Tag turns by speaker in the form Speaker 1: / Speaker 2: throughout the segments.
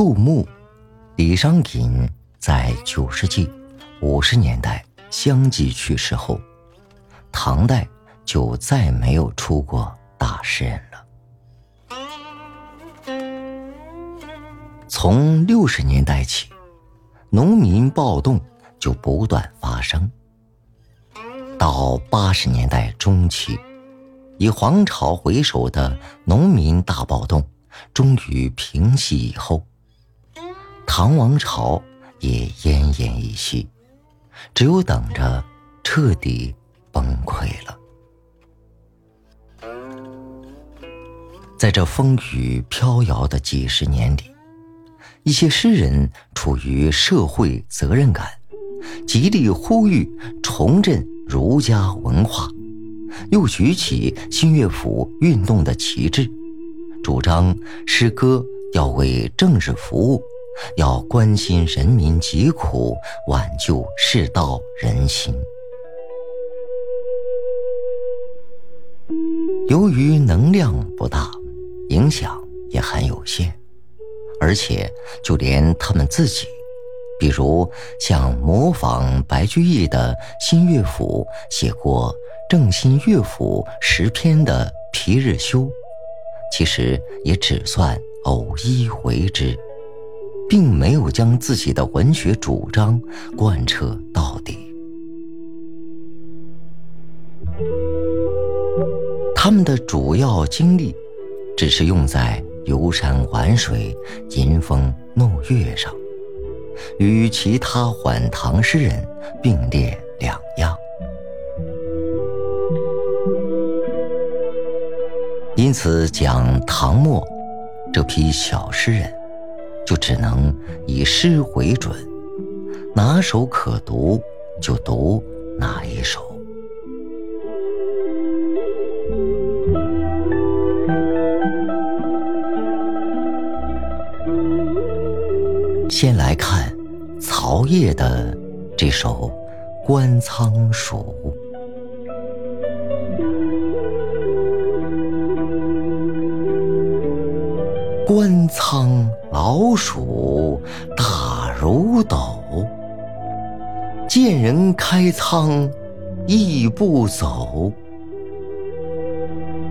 Speaker 1: 杜牧、李商隐在九世纪五十年代相继去世后，唐代就再没有出过大诗人了。从六十年代起，农民暴动就不断发生。到八十年代中期，以黄巢为首的农民大暴动终于平息以后，唐王朝也奄奄一息，只有等着彻底崩溃了。在这风雨飘摇的几十年里，一些诗人出于社会责任感，极力呼吁重振。儒家文化，又举起新乐府运动的旗帜，主张诗歌要为政治服务，要关心人民疾苦，挽救世道人心。由于能量不大，影响也很有限，而且就连他们自己。比如像模仿白居易的新乐府写过正新乐府十篇的皮日休，其实也只算偶一为之，并没有将自己的文学主张贯彻到底。他们的主要精力，只是用在游山玩水、吟风弄月上。与其他晚唐诗人并列两样，因此讲唐末这批小诗人，就只能以诗为准，哪首可读就读哪一首。先来看曹烨的这首《观仓鼠》。观仓老鼠大如斗，见人开仓亦不走。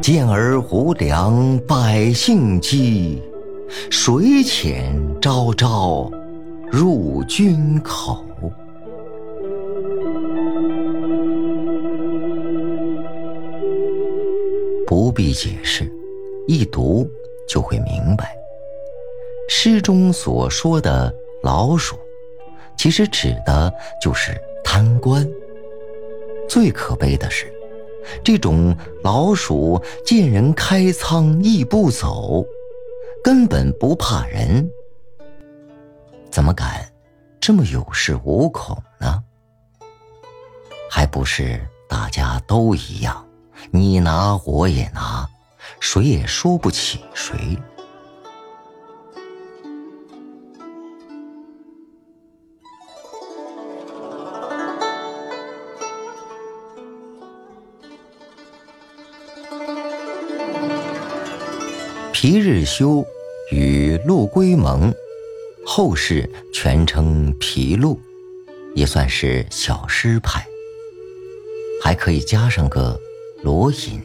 Speaker 1: 见而无粮百姓饥，水浅朝朝。入军口，不必解释，一读就会明白。诗中所说的老鼠，其实指的就是贪官。最可悲的是，这种老鼠见人开仓亦不走，根本不怕人。怎么敢这么有恃无恐呢？还不是大家都一样，你拿我也拿，谁也说不起谁。皮日休与陆龟蒙。后世全称皮陆，也算是小诗派。还可以加上个罗隐。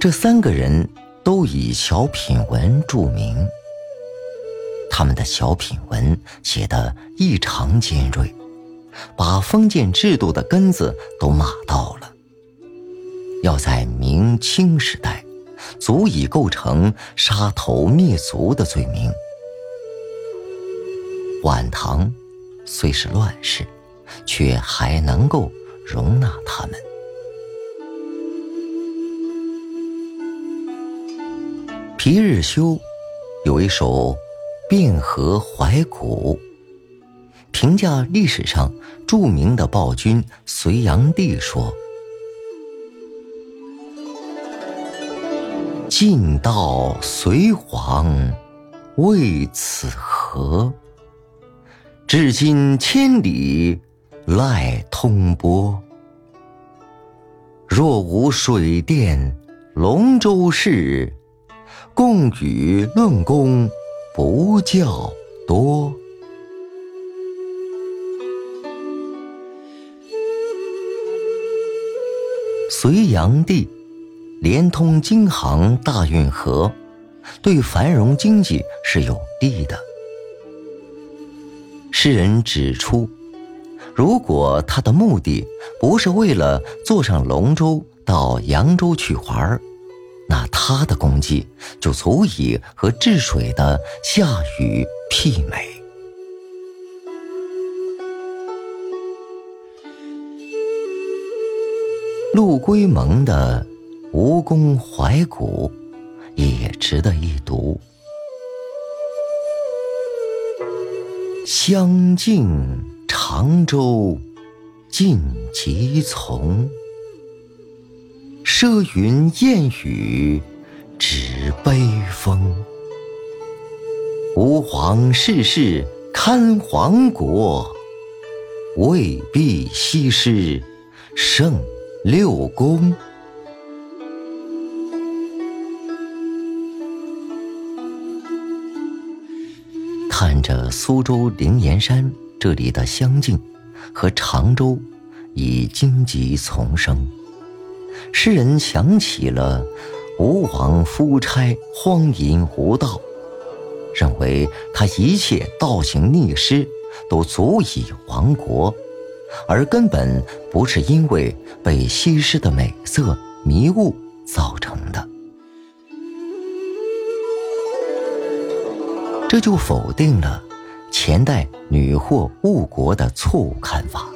Speaker 1: 这三个人都以小品文著名。他们的小品文写得异常尖锐，把封建制度的根子都骂到了。要在明清时代，足以构成杀头灭族的罪名。晚唐虽是乱世，却还能够容纳他们。皮日休有一首《汴河怀古》，评价历史上著名的暴君隋炀帝说：“尽道隋皇为此河。”至今千里赖通波。若无水电龙舟事，共与论功不较多。隋炀帝连通京杭大运河，对繁荣经济是有利的。诗人指出，如果他的目的不是为了坐上龙舟到扬州去玩儿，那他的功绩就足以和治水的夏禹媲美。陆龟蒙的《吴宫怀古》也值得一读。相敬长洲尽即从，奢云燕雨止悲风。吾皇世世看皇国，未必西施胜。六宫，着苏州灵岩山这里的香境和常州以荆棘丛生，诗人想起了吴王夫差荒淫无道，认为他一切倒行逆施都足以亡国。而根本不是因为被西施的美色迷雾造成的，这就否定了前代女祸误国的错误看法。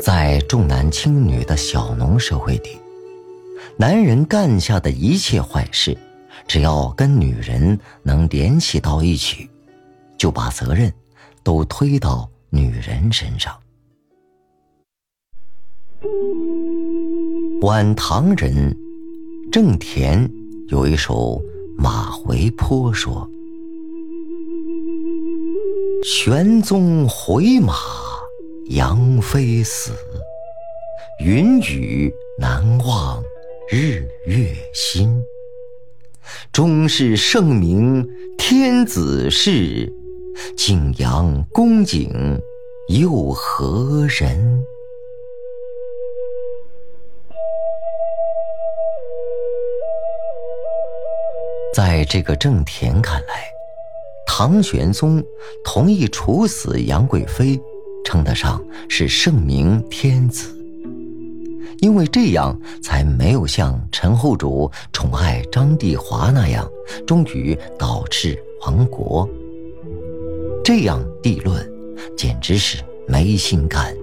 Speaker 1: 在重男轻女的小农社会里，男人干下的一切坏事，只要跟女人能联系到一起，就把责任都推到。女人身上，晚唐人郑田有一首《马回坡》说：“玄宗回马杨妃死，云雨难忘日月新。终是圣明天子事。”景阳宫景又何人？在这个郑田看来，唐玄宗同意处死杨贵妃，称得上是圣明天子，因为这样才没有像陈后主宠爱张帝华那样，终于导致亡国。这样地论，简直是没心肝。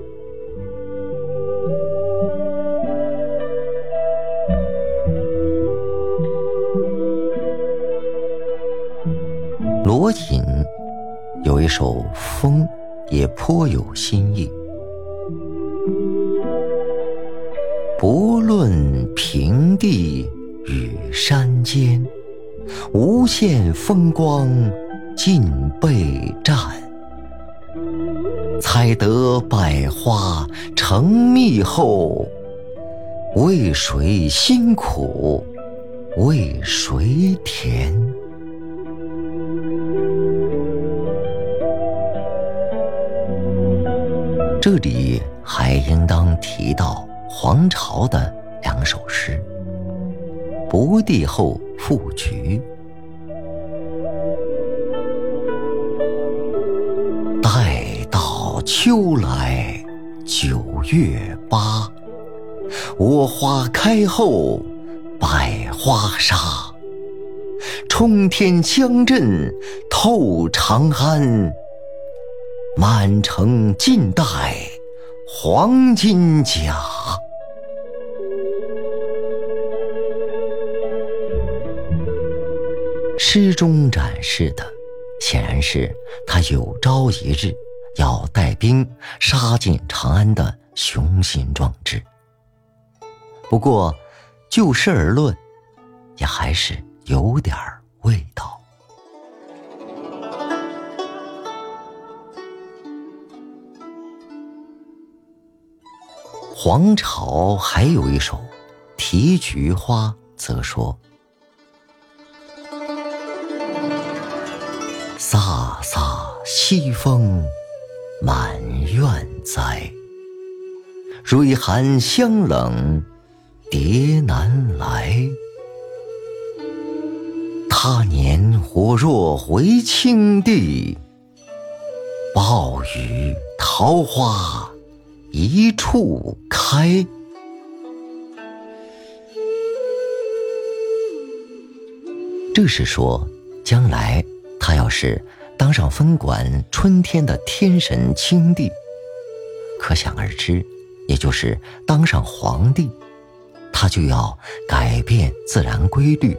Speaker 1: 首《风》，也颇有新意。不论平地与山间，无限风光。尽被占，采得百花成蜜后，为谁辛苦为谁甜？这里还应当提到黄巢的两首诗：《不第后赋菊》。待到秋来九月八，我花开后百花杀。冲天香阵透长安，满城尽带黄金甲。诗中展示的，显然是他有朝一日。要带兵杀进长安的雄心壮志。不过，就事而论，也还是有点味道。黄巢还有一首《题菊花》，则说：“飒飒西风满院栽，蕊寒香冷蝶难来。他年我若回青帝，暴雨桃花一处开。这是说，将来他要是当上分管春天的天神青帝，可想而知，也就是当上皇帝，他就要改变自然规律，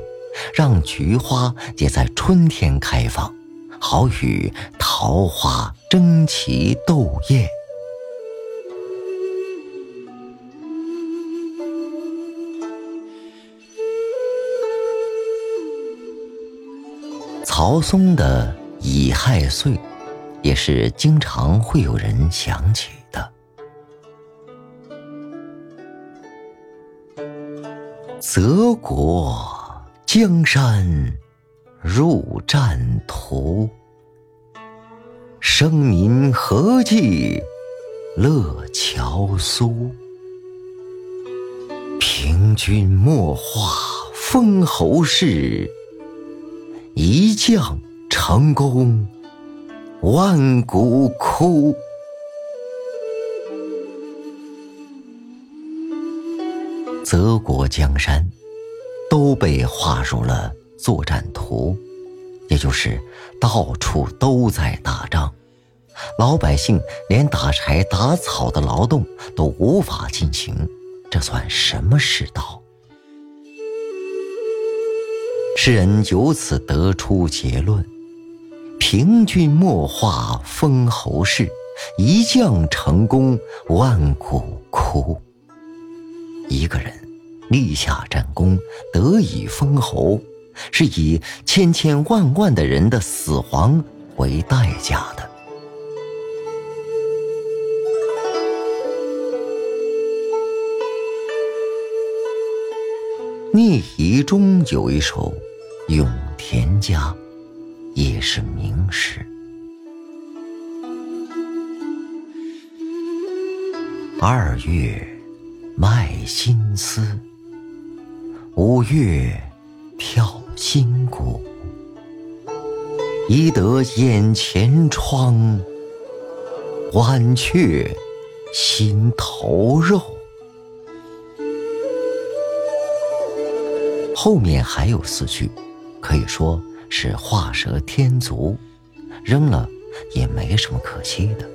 Speaker 1: 让菊花也在春天开放，好与桃花争奇斗艳。曹嵩的乙亥岁，也是经常会有人想起的。泽国江山入战图，生民何计乐樵苏？平君莫话封侯事。一将成功万骨枯。泽国江山都被划入了作战图，也就是到处都在打仗，老百姓连打柴打草的劳动都无法进行，这算什么世道？诗人由此得出结论：平君莫话封侯事，一将成功万骨枯。一个人立下战功，得以封侯，是以千千万万的人的死亡为代价的。聂夷中有一首。《永田家》也是名诗。二月卖新丝，五月跳新鼓。宜得眼前窗，晚却心头肉。后面还有四句。可以说是画蛇添足，扔了也没什么可惜的。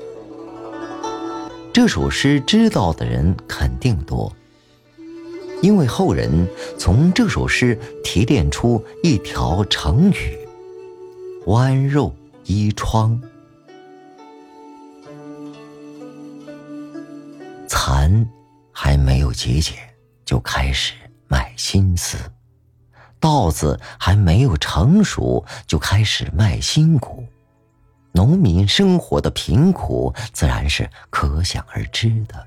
Speaker 1: 这首诗知道的人肯定多，因为后人从这首诗提炼出一条成语：“剜肉衣窗”。蚕还没有结茧，就开始卖心思。稻子还没有成熟，就开始卖新谷，农民生活的贫苦自然是可想而知的。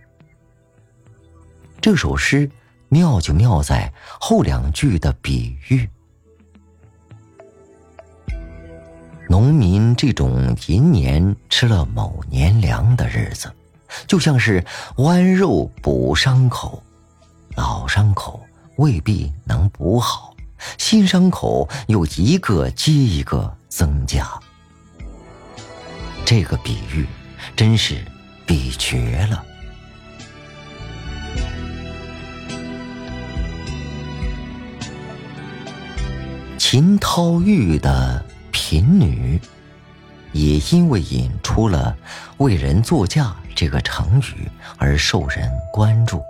Speaker 1: 这首诗妙就妙在后两句的比喻，农民这种银年吃了某年粮的日子，就像是剜肉补伤口，老伤口未必能补好。新伤口又一个接一个增加，这个比喻真是比绝了。秦涛玉的贫女，也因为引出了“为人作嫁”这个成语而受人关注。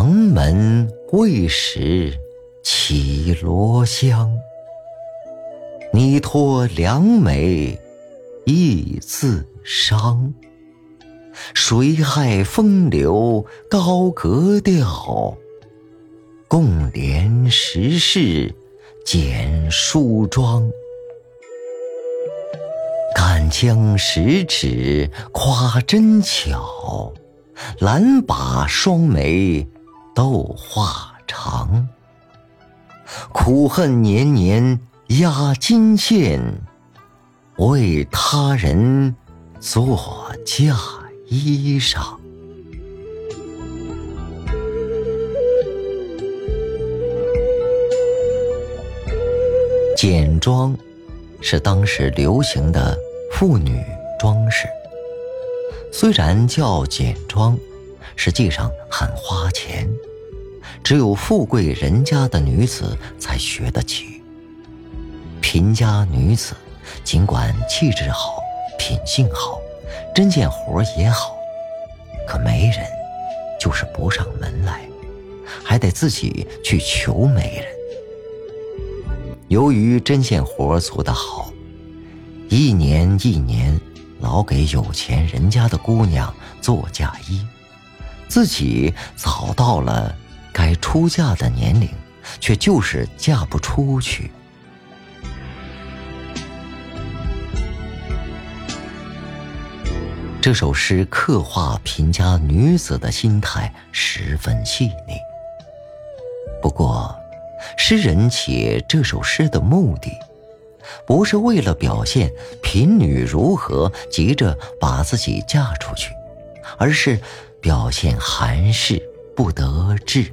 Speaker 1: 城门未识绮罗香，拟托良美亦自伤。谁害风流高格调？共怜时事剪梳妆。敢将十指夸针巧，懒把双眉。斗画长，苦恨年年压金线，为他人做嫁衣裳。简装是当时流行的妇女装饰，虽然叫简装，实际上很花钱，只有富贵人家的女子才学得起。贫家女子尽管气质好、品性好、针线活也好，可媒人就是不上门来，还得自己去求媒人。由于针线活做得好，一年一年老给有钱人家的姑娘做嫁衣，自己早到了该出嫁的年龄，却就是嫁不出去。这首诗刻画贫家女子的心态十分细腻，不过。诗人写这首诗的目的，不是为了表现贫女如何急着把自己嫁出去，而是表现寒士不得志，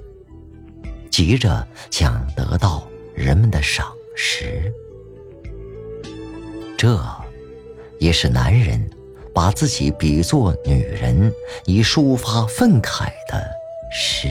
Speaker 1: 急着想得到人们的赏识。这，也是男人把自己比作女人，以抒发愤慨的诗。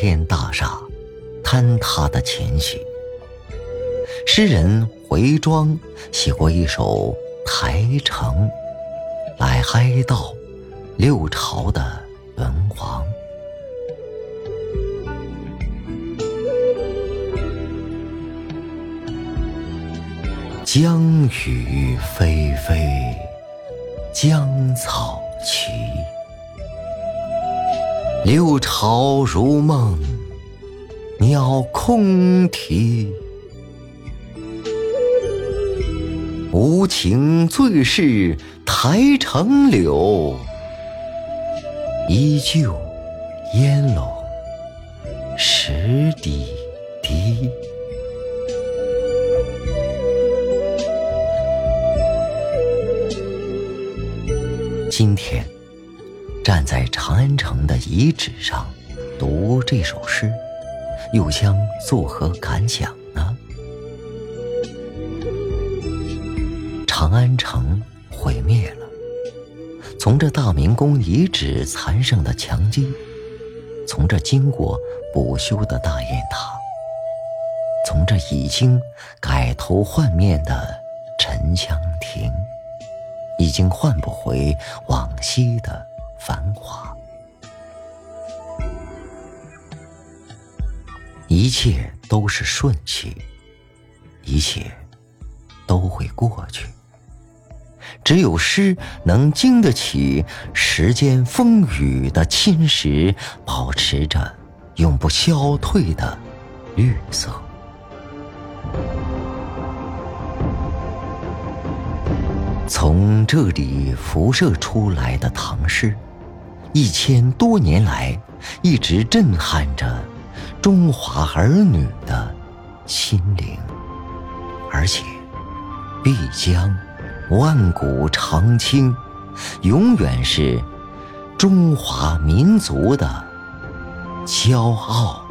Speaker 1: 天大厦坍塌的前夕，诗人回庄写过一首《台城》，来哀悼六朝的文王。江雨霏霏，江草齐。六朝如梦，鸟空啼。无情最是台城柳，依旧烟笼石底滴。今天。站在长安城的遗址上，读这首诗，又将作何感想呢？长安城毁灭了，从这大明宫遗址残剩的墙基，从这经过补修的大雁塔，从这已经改头换面的沉香亭，已经换不回往昔的。繁华，一切都是瞬息，一切都会过去。只有诗能经得起时间风雨的侵蚀，保持着永不消退的绿色。从这里辐射出来的唐诗。一千多年来，一直震撼着中华儿女的心灵，而且必将万古长青，永远是中华民族的骄傲。